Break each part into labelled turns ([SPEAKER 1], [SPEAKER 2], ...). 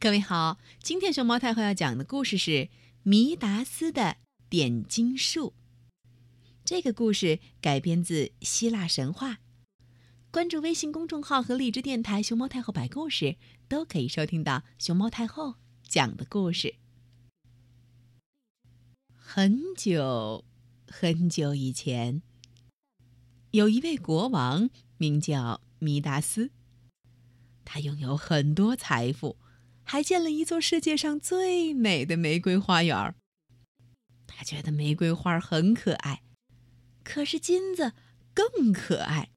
[SPEAKER 1] 各位好，今天熊猫太后要讲的故事是《弥达斯的点金术》。这个故事改编自希腊神话。关注微信公众号和荔枝电台“熊猫太后摆故事”，都可以收听到熊猫太后讲的故事。很久很久以前，有一位国王，名叫弥达斯。他拥有很多财富，还建了一座世界上最美的玫瑰花园。他觉得玫瑰花很可爱，可是金子更可爱。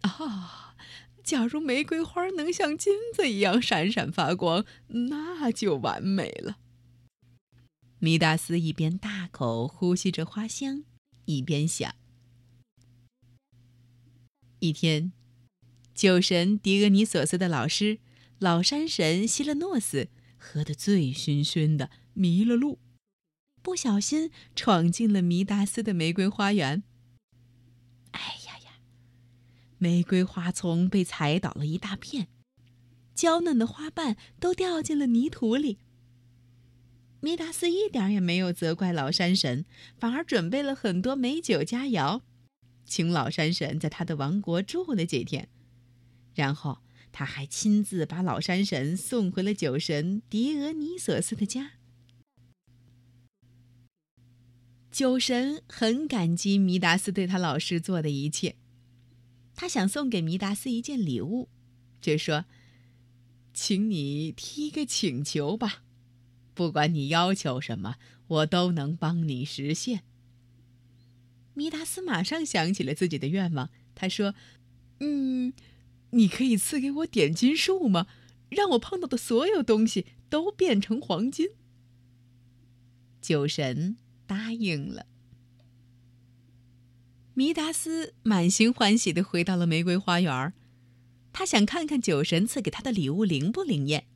[SPEAKER 1] 啊，假如玫瑰花能像金子一样闪闪发光，那就完美了。米达斯一边大口呼吸着花香，一边想。一天。酒神狄俄尼索斯的老师，老山神希勒诺斯喝得醉醺醺的，迷了路，不小心闯进了弥达斯的玫瑰花园。哎呀呀！玫瑰花丛被踩倒了一大片，娇嫩的花瓣都掉进了泥土里。弥达斯一点也没有责怪老山神，反而准备了很多美酒佳肴，请老山神在他的王国住了几天。然后他还亲自把老山神送回了酒神狄俄尼索斯的家。酒神很感激弥达斯对他老师做的一切，他想送给弥达斯一件礼物，就说：“请你提个请求吧，不管你要求什么，我都能帮你实现。”弥达斯马上想起了自己的愿望，他说：“嗯。”你可以赐给我点金术吗？让我碰到的所有东西都变成黄金。酒神答应了。弥达斯满心欢喜的回到了玫瑰花园，他想看看酒神赐给他的礼物灵不灵验。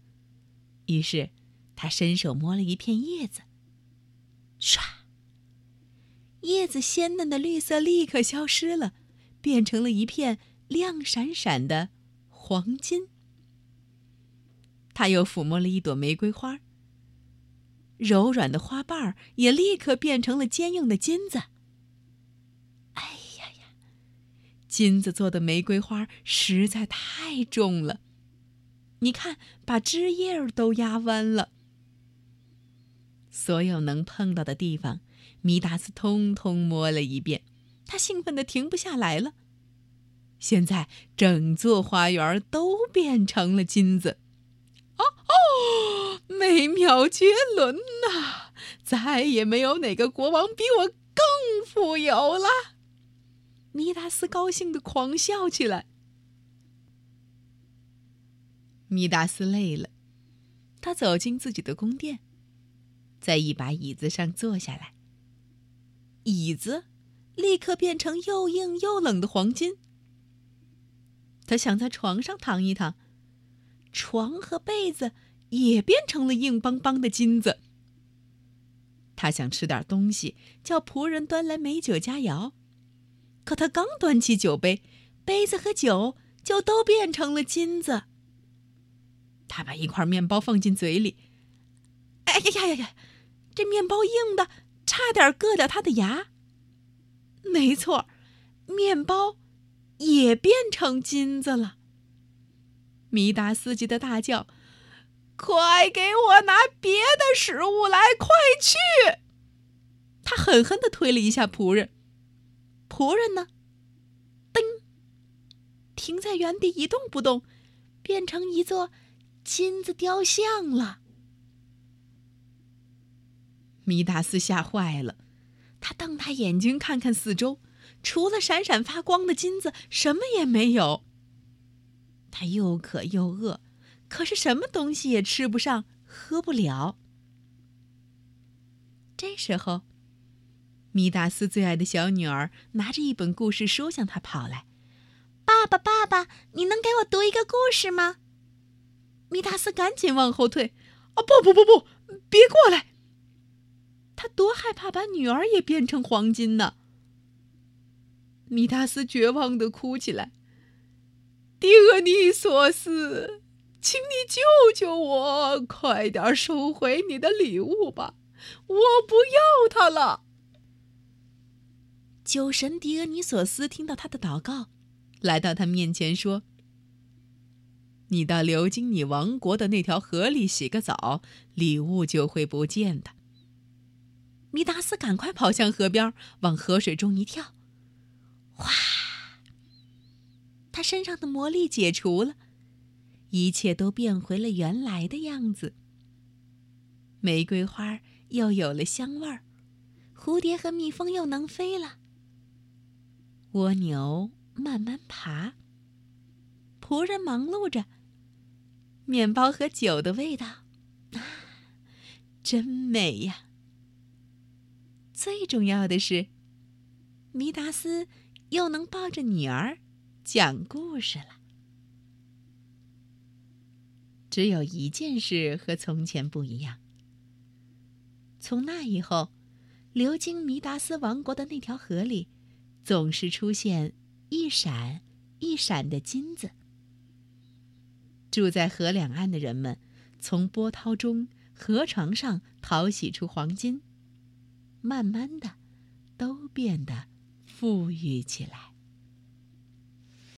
[SPEAKER 1] 于是，他伸手摸了一片叶子，唰，叶子鲜嫩的绿色立刻消失了，变成了一片。亮闪闪的黄金。他又抚摸了一朵玫瑰花，柔软的花瓣儿也立刻变成了坚硬的金子。哎呀呀，金子做的玫瑰花实在太重了，你看，把枝叶儿都压弯了。所有能碰到的地方，米达斯通通摸了一遍，他兴奋的停不下来了。现在整座花园都变成了金子，哦哦，美妙绝伦呐！再也没有哪个国王比我更富有了。米达斯高兴的狂笑起来。米达斯累了，他走进自己的宫殿，在一把椅子上坐下来。椅子立刻变成又硬又冷的黄金。他想在床上躺一躺，床和被子也变成了硬邦邦的金子。他想吃点东西，叫仆人端来美酒佳肴，可他刚端起酒杯，杯子和酒就都变成了金子。他把一块面包放进嘴里，哎呀呀呀呀！这面包硬的，差点硌掉他的牙。没错，面包。也变成金子了。米达斯急得大叫：“快给我拿别的食物来！快去！”他狠狠的推了一下仆人。仆人呢？噔，停在原地一动不动，变成一座金子雕像了。米达斯吓坏了，他瞪大眼睛看看四周。除了闪闪发光的金子，什么也没有。他又渴又饿，可是什么东西也吃不上，喝不了。这时候，米达斯最爱的小女儿拿着一本故事书向他跑来：“爸爸，爸爸，你能给我读一个故事吗？”米达斯赶紧往后退：“啊，不不不不，别过来！他多害怕把女儿也变成黄金呢。”米达斯绝望的哭起来：“狄俄尼索斯，请你救救我，快点收回你的礼物吧，我不要它了。”酒神狄俄尼索斯听到他的祷告，来到他面前说：“你到流经你王国的那条河里洗个澡，礼物就会不见的。”米达斯赶快跑向河边，往河水中一跳，哗！他身上的魔力解除了，一切都变回了原来的样子。玫瑰花又有了香味儿，蝴蝶和蜜蜂又能飞了。蜗牛慢慢爬，仆人忙碌着。面包和酒的味道，啊，真美呀！最重要的是，弥达斯又能抱着女儿讲故事了。只有一件事和从前不一样：从那以后，流经弥达斯王国的那条河里。总是出现一闪一闪的金子。住在河两岸的人们，从波涛中、河床上淘洗出黄金，慢慢的，都变得富裕起来。